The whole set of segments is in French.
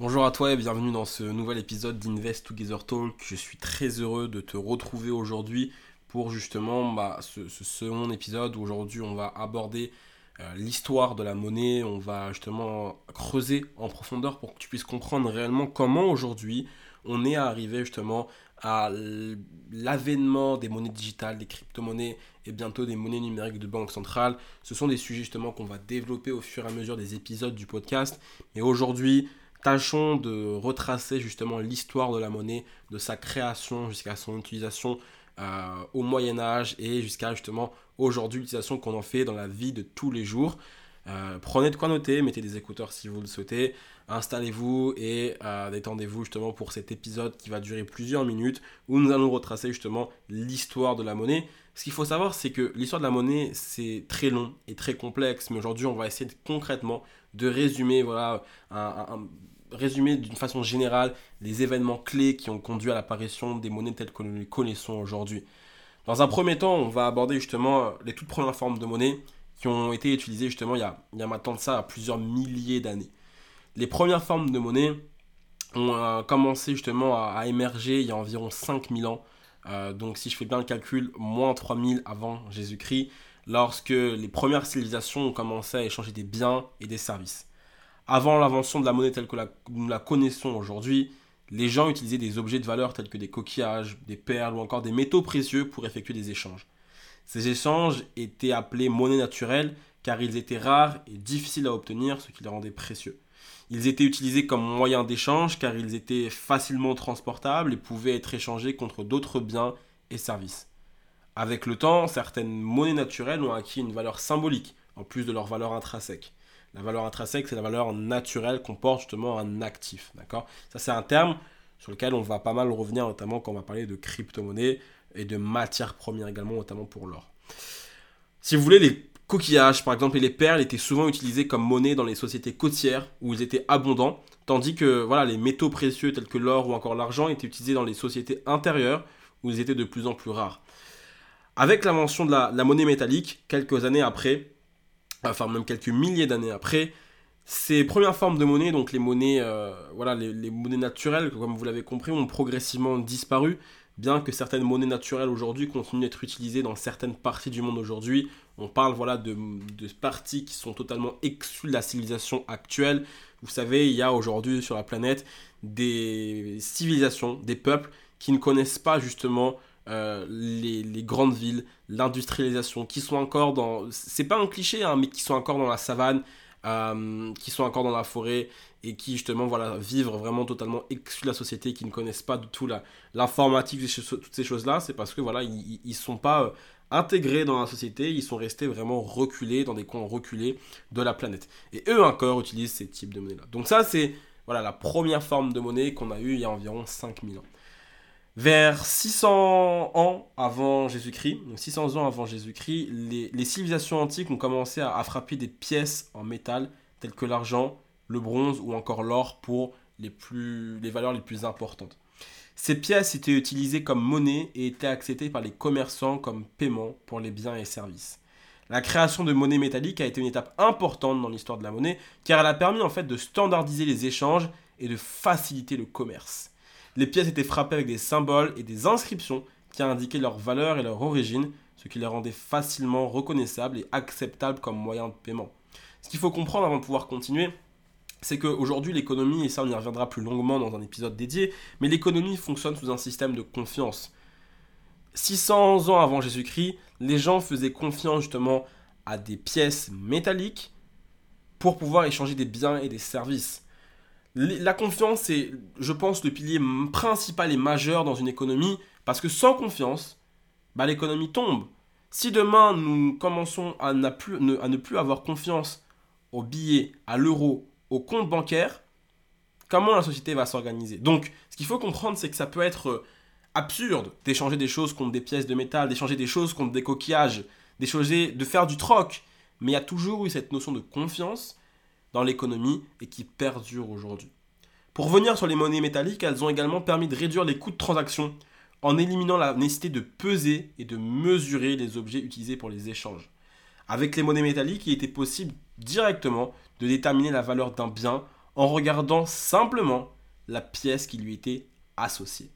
Bonjour à toi et bienvenue dans ce nouvel épisode d'Invest Together Talk. Je suis très heureux de te retrouver aujourd'hui pour justement bah, ce, second épisode où aujourd'hui on va aborder euh, l'histoire de la monnaie, on va justement creuser en profondeur pour que tu puisses comprendre réellement comment aujourd'hui on est arrivé justement à l'avènement des monnaies digitales, des crypto-monnaies et bientôt des monnaies numériques de banque centrale. Ce sont des sujets justement qu'on va développer au fur et à mesure des épisodes du podcast. Mais aujourd'hui, tâchons de retracer justement l'histoire de la monnaie, de sa création jusqu'à son utilisation euh, au Moyen Âge et jusqu'à justement aujourd'hui l'utilisation qu'on en fait dans la vie de tous les jours. Euh, prenez de quoi noter, mettez des écouteurs si vous le souhaitez, installez-vous et euh, détendez-vous justement pour cet épisode qui va durer plusieurs minutes où nous allons retracer justement l'histoire de la monnaie. Ce qu'il faut savoir, c'est que l'histoire de la monnaie, c'est très long et très complexe, mais aujourd'hui, on va essayer concrètement de résumer voilà, un, résumer d'une façon générale les événements clés qui ont conduit à l'apparition des monnaies telles que nous les connaissons aujourd'hui. Dans un premier temps, on va aborder justement les toutes premières formes de monnaie qui ont été utilisées justement il y a, il y maintenant de ça plusieurs milliers d'années. Les premières formes de monnaie ont euh, commencé justement à, émerger il y a environ 5000 ans. Euh, donc si je fais bien le calcul, moins 3000 avant Jésus-Christ, lorsque les premières civilisations ont commencé à échanger des biens et des services. Avant l'invention de la monnaie telle que nous la connaissons aujourd'hui, les gens utilisaient des objets de valeur tels que des coquillages, des perles ou encore des métaux précieux pour effectuer des échanges. Ces échanges étaient appelés monnaie naturelle car ils étaient rares et difficiles à obtenir, ce qui les rendait précieux. Ils étaient utilisés comme moyen d'échange car ils étaient facilement transportables et pouvaient être échangés contre d'autres biens et services. Avec le temps, certaines monnaies naturelles ont acquis une valeur symbolique, en plus de leur valeur intrinsèque. La valeur intrinsèque, c'est la valeur naturelle qu'on porte justement un actif. D'accord? Ça, c'est un terme sur lequel on va pas mal revenir, notamment quand on va parler de crypto-monnaie et de matières premières également, notamment pour l'or. Si vous voulez, les coquillages, par exemple, et les perles étaient souvent utilisés comme monnaie dans les sociétés côtières où ils étaient abondants, tandis que voilà, les métaux précieux tels que l'or ou encore l'argent étaient utilisés dans les sociétés intérieures où ils étaient de plus en plus rares. Avec l'invention de la monnaie métallique, quelques années après, enfin même quelques milliers d'années après, ces premières formes de monnaie, donc les monnaies, euh, voilà, les, monnaies naturelles, comme vous l'avez compris, ont progressivement disparu, bien que certaines monnaies naturelles aujourd'hui continuent d'être utilisées dans certaines parties du monde aujourd'hui. On parle voilà de, de, parties qui sont totalement exclues de la civilisation actuelle. Vous savez, il y a aujourd'hui sur la planète des civilisations, des peuples qui ne connaissent pas justement euh, les, grandes villes, l'industrialisation, qui sont encore dans... C'est pas un cliché, hein, mais qui sont encore dans la savane, euh, qui sont encore dans la forêt et qui justement voilà vivent vraiment totalement exclus de la société, qui ne connaissent pas du tout l'informatique, toutes ces choses-là, c'est parce que voilà ils, ne sont pas euh, intégrés dans la société, ils sont restés vraiment reculés dans des coins reculés de la planète. Et eux encore utilisent ces types de monnaie-là. Donc ça c'est voilà la première forme de monnaie qu'on a eue il y a environ 5000 ans. Vers 600 ans avant Jésus-Christ, donc 600 ans avant Jésus-Christ, les, civilisations antiques ont commencé à, frapper des pièces en métal telles que l'argent, le bronze ou encore l'or pour les, les valeurs les plus importantes. Ces pièces étaient utilisées comme monnaie et étaient acceptées par les commerçants comme paiement pour les biens et services. La création de monnaie métallique a été une étape importante dans l'histoire de la monnaie car elle a permis en fait de standardiser les échanges et de faciliter le commerce. Les pièces étaient frappées avec des symboles et des inscriptions qui indiquaient leur valeur et leur origine, ce qui les rendait facilement reconnaissables et acceptables comme moyen de paiement. Ce qu'il faut comprendre avant de pouvoir continuer, c'est qu'aujourd'hui l'économie, et ça on y reviendra plus longuement dans un épisode dédié, mais l'économie fonctionne sous un système de confiance. 600 ans avant Jésus-Christ, les gens faisaient confiance justement à des pièces métalliques pour pouvoir échanger des biens et des services. La confiance est, je pense, le pilier principal et majeur dans une économie, parce que sans confiance, bah, l'économie tombe. Si demain nous commençons à, ne plus avoir confiance aux billets, à l'euro, au compte bancaire, comment la société va s'organiser? Donc, ce qu'il faut comprendre, c'est que ça peut être euh, absurde d'échanger des choses contre des pièces de métal, d'échanger des choses contre des coquillages, d'échanger, de faire du troc. Mais il y a toujours eu cette notion de confiance dans l'économie et qui perdurent aujourd'hui. Pour revenir sur les monnaies métalliques, elles ont également permis de réduire les coûts de transaction en éliminant la nécessité de peser et de mesurer les objets utilisés pour les échanges. Avec les monnaies métalliques, il était possible directement de déterminer la valeur d'un bien en regardant simplement la pièce qui lui était associée.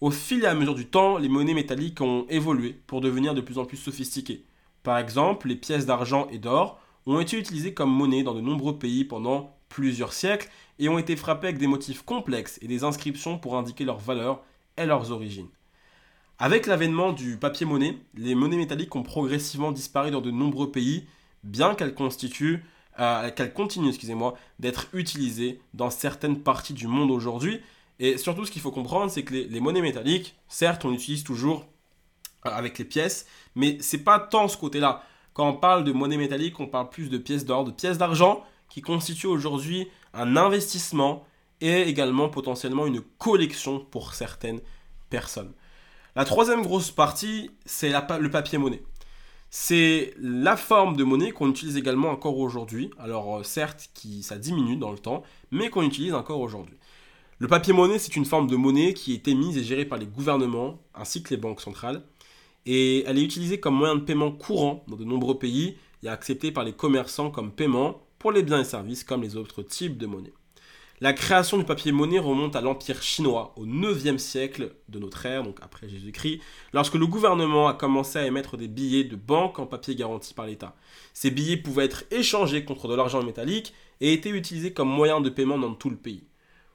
Au fil et à mesure du temps, les monnaies métalliques ont évolué pour devenir de plus en plus sophistiquées. Par exemple, les pièces d'argent et d'or ont été utilisées comme monnaie dans de nombreux pays pendant plusieurs siècles et ont été frappées avec des motifs complexes et des inscriptions pour indiquer leur valeur et leurs origines. Avec l'avènement du papier-monnaie, les monnaies métalliques ont progressivement disparu dans de nombreux pays, bien qu'elles constituent, euh, qu'elles continuent, d'être utilisées dans certaines parties du monde aujourd'hui. Et surtout, ce qu'il faut comprendre, c'est que les, monnaies métalliques, certes, on utilise toujours euh, avec les pièces, mais c'est pas tant ce côté-là. Quand on parle de monnaie métallique, on parle plus de pièces d'or, de pièces d'argent, qui constituent aujourd'hui un investissement et également potentiellement une collection pour certaines personnes. La troisième grosse partie, c'est le papier-monnaie. C'est la forme de monnaie qu'on utilise également encore aujourd'hui. Alors euh, certes, qui, ça diminue dans le temps, mais qu'on utilise encore aujourd'hui. Le papier-monnaie, c'est une forme de monnaie qui est émise et gérée par les gouvernements ainsi que les banques centrales. Et elle est utilisée comme moyen de paiement courant dans de nombreux pays et acceptée par les commerçants comme paiement pour les biens et services comme les autres types de monnaie. La création du papier-monnaie remonte à l'Empire chinois au 9e siècle de notre ère, donc après Jésus-Christ, lorsque le gouvernement a commencé à émettre des billets de banque en papier garanti par l'État. Ces billets pouvaient être échangés contre de l'argent métallique et étaient utilisés comme moyen de paiement dans tout le pays.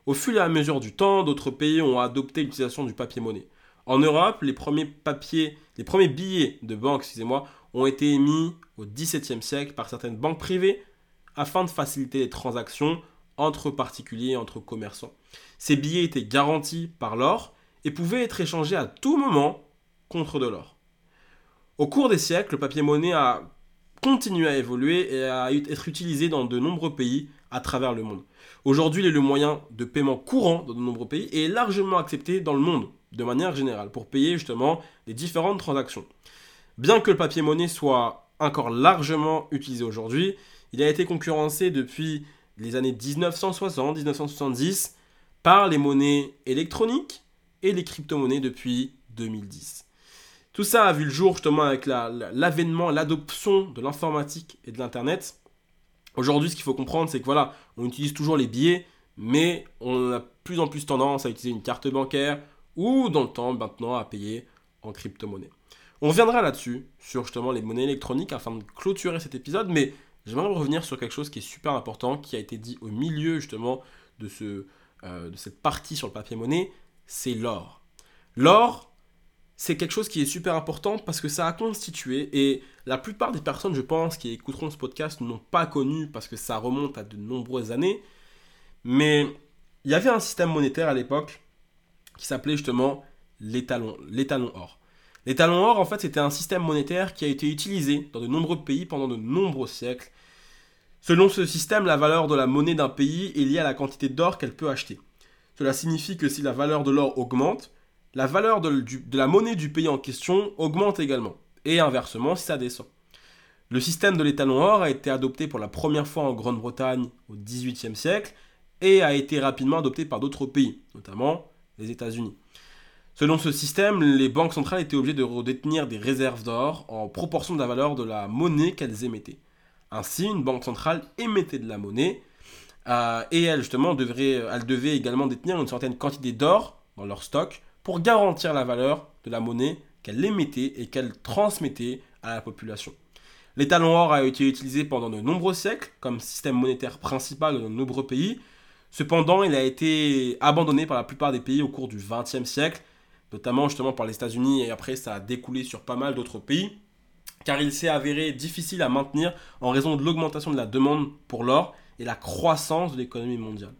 Au fur et à mesure du temps, d'autres pays ont adopté l'utilisation du papier-monnaie. En Europe, les premiers papiers, les premiers billets de banque, ont été émis au XVIIe siècle par certaines banques privées afin de faciliter les transactions entre particuliers et entre commerçants. Ces billets étaient garantis par l'or et pouvaient être échangés à tout moment contre de l'or. Au cours des siècles, le papier-monnaie a continué à évoluer et à être utilisé dans de nombreux pays à travers le monde. Aujourd'hui, il est le moyen de paiement courant dans de nombreux pays et est largement accepté dans le monde, de manière générale, pour payer justement les différentes transactions. Bien que le papier-monnaie soit encore largement utilisé aujourd'hui, il a été concurrencé depuis les années 1960-1970 par les monnaies électroniques et les crypto-monnaies depuis 2010. Tout ça a vu le jour justement avec l'avènement, l'adoption de l'informatique et de l'Internet. Aujourd'hui, ce qu'il faut comprendre, c'est que voilà, on utilise toujours les billets, mais on a plus en plus tendance à utiliser une carte bancaire ou dans le temps maintenant à payer en crypto-monnaie. On reviendra là-dessus, sur justement les monnaies électroniques afin de clôturer cet épisode, mais J'aimerais revenir sur quelque chose qui est super important, qui a été dit au milieu justement de, ce, euh, de cette partie sur le papier monnaie, c'est l'or. L'or, c'est quelque chose qui est super important parce que ça a constitué, et la plupart des personnes, je pense, qui écouteront ce podcast n'ont pas connu parce que ça remonte à de nombreuses années, mais il y avait un système monétaire à l'époque qui s'appelait justement l'étalon, l'étalon or. Les talons or, en fait, c'était un système monétaire qui a été utilisé dans de nombreux pays pendant de nombreux siècles. Selon ce système, la valeur de la monnaie d'un pays est liée à la quantité d'or qu'elle peut acheter. Cela signifie que si la valeur de l'or augmente, la valeur de, la monnaie du pays en question augmente également, et inversement si ça descend. Le système de l'étalon or a été adopté pour la première fois en Grande-Bretagne au XVIIIe siècle et a été rapidement adopté par d'autres pays, notamment les États-Unis. Selon ce système, les banques centrales étaient obligées de redétenir des réserves d'or en proportion de la valeur de la monnaie qu'elles émettaient. Ainsi, une banque centrale émettait de la monnaie euh, et elle, justement, devrait, elle devait également détenir une certaine quantité d'or dans leur stock pour garantir la valeur de la monnaie qu'elle émettait et qu'elle transmettait à la population. L'étalon or a été utilisé pendant de nombreux siècles comme système monétaire principal dans de nombreux pays. Cependant, il a été abandonné par la plupart des pays au cours du XXe siècle notamment justement par les États-Unis et après ça a découlé sur pas mal d'autres pays, car il s'est avéré difficile à maintenir en raison de l'augmentation de la demande pour l'or et la croissance de l'économie mondiale.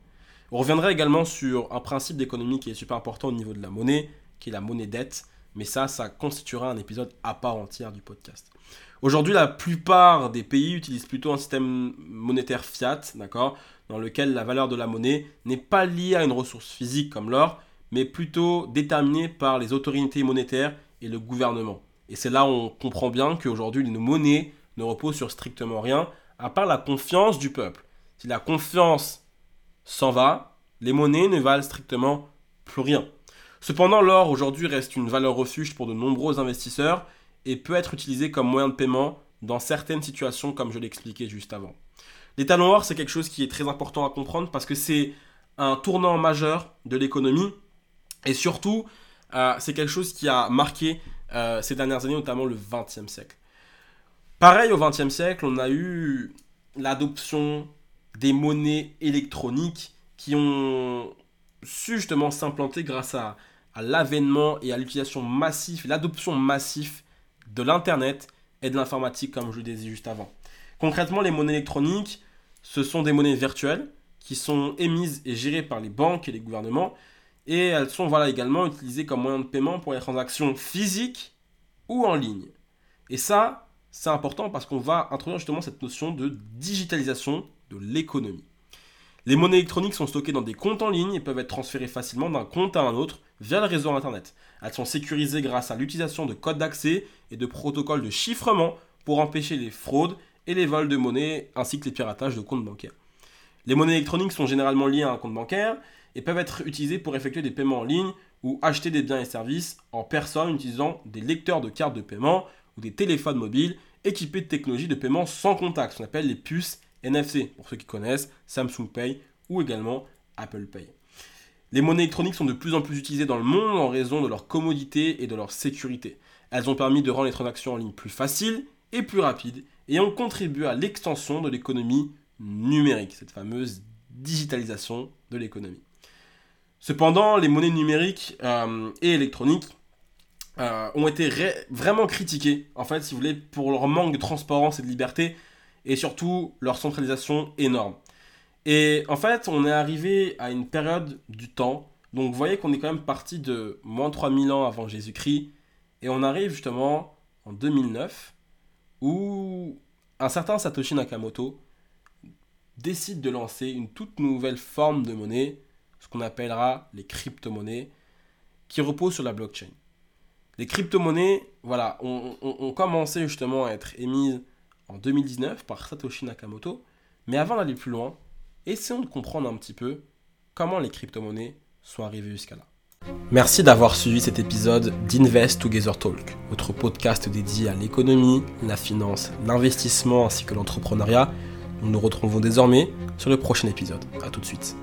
On reviendra également sur un principe d'économie qui est super important au niveau de la monnaie, qui est la monnaie dette, mais ça, ça constituera un épisode à part entière du podcast. Aujourd'hui, la plupart des pays utilisent plutôt un système monétaire fiat, d'accord, dans lequel la valeur de la monnaie n'est pas liée à une ressource physique comme l'or, mais plutôt déterminé par les autorités monétaires et le gouvernement. Et c'est là où on comprend bien qu'aujourd'hui, nos monnaies ne reposent sur strictement rien, à part la confiance du peuple. Si la confiance s'en va, les monnaies ne valent strictement plus rien. Cependant, l'or aujourd'hui reste une valeur refuge pour de nombreux investisseurs et peut être utilisé comme moyen de paiement dans certaines situations comme je l'expliquais juste avant. Les talons or, c'est quelque chose qui est très important à comprendre parce que c'est un tournant majeur de l'économie et surtout, euh, c'est quelque chose qui a marqué euh, ces dernières années, notamment le XXe siècle. Pareil, au XXe siècle, on a eu l'adoption des monnaies électroniques qui ont su justement s'implanter grâce à, l'avènement et à l'utilisation massive, l'adoption massive de l'Internet et de l'informatique, comme je le disais juste avant. Concrètement, les monnaies électroniques, ce sont des monnaies virtuelles qui sont émises et gérées par les banques et les gouvernements, et elles sont voilà, également utilisées comme moyen de paiement pour les transactions physiques ou en ligne. Et ça, c'est important parce qu'on va introduire justement cette notion de digitalisation l'économie. Les monnaies électroniques sont stockées dans des comptes en ligne et peuvent être transférées facilement d'un compte à un autre via le réseau Internet. Elles sont sécurisées grâce à l'utilisation de codes d'accès et de protocoles de chiffrement pour empêcher les fraudes et les vols de monnaie ainsi que les piratages de comptes bancaires. Les monnaies électroniques sont généralement liées à un compte bancaire et peuvent être utilisées pour effectuer des paiements en ligne ou acheter des biens et services en personne utilisant des lecteurs de cartes de paiement ou des téléphones mobiles équipés de technologies de paiement sans contact, ce qu'on appelle les puces NFC, pour ceux qui connaissent, Samsung Pay ou également Apple Pay. Les monnaies électroniques sont de plus en plus utilisées dans le monde en raison de leur commodité et de leur sécurité. Elles ont permis de rendre les transactions en ligne plus faciles et plus rapides et ont contribué à l'extension de l'économie numérique, cette fameuse digitalisation de l'économie. Cependant, les monnaies numériques euh, et électroniques euh, ont été vraiment critiquées, en fait, si vous voulez, pour leur manque de transparence et de liberté, et surtout leur centralisation énorme. Et en fait, on est arrivé à une période du temps, donc vous voyez qu'on est quand même parti de moins de 3000 ans avant Jésus-Christ, et on arrive justement en 2009, où un certain Satoshi Nakamoto décide de lancer une toute nouvelle forme de monnaie, ce qu'on appellera les crypto-monnaies, qui repose sur la blockchain. Les crypto-monnaies, voilà, ont commencé justement à être émises en 2019 par Satoshi Nakamoto. Mais avant d'aller plus loin, essayons de comprendre un petit peu comment les crypto-monnaies sont arrivées jusqu'à là. Merci d'avoir suivi cet épisode d'Invest Together Talk, votre podcast dédié à l'économie, la finance, l'investissement ainsi que l'entrepreneuriat. Nous nous retrouvons désormais sur le prochain épisode. A tout de suite.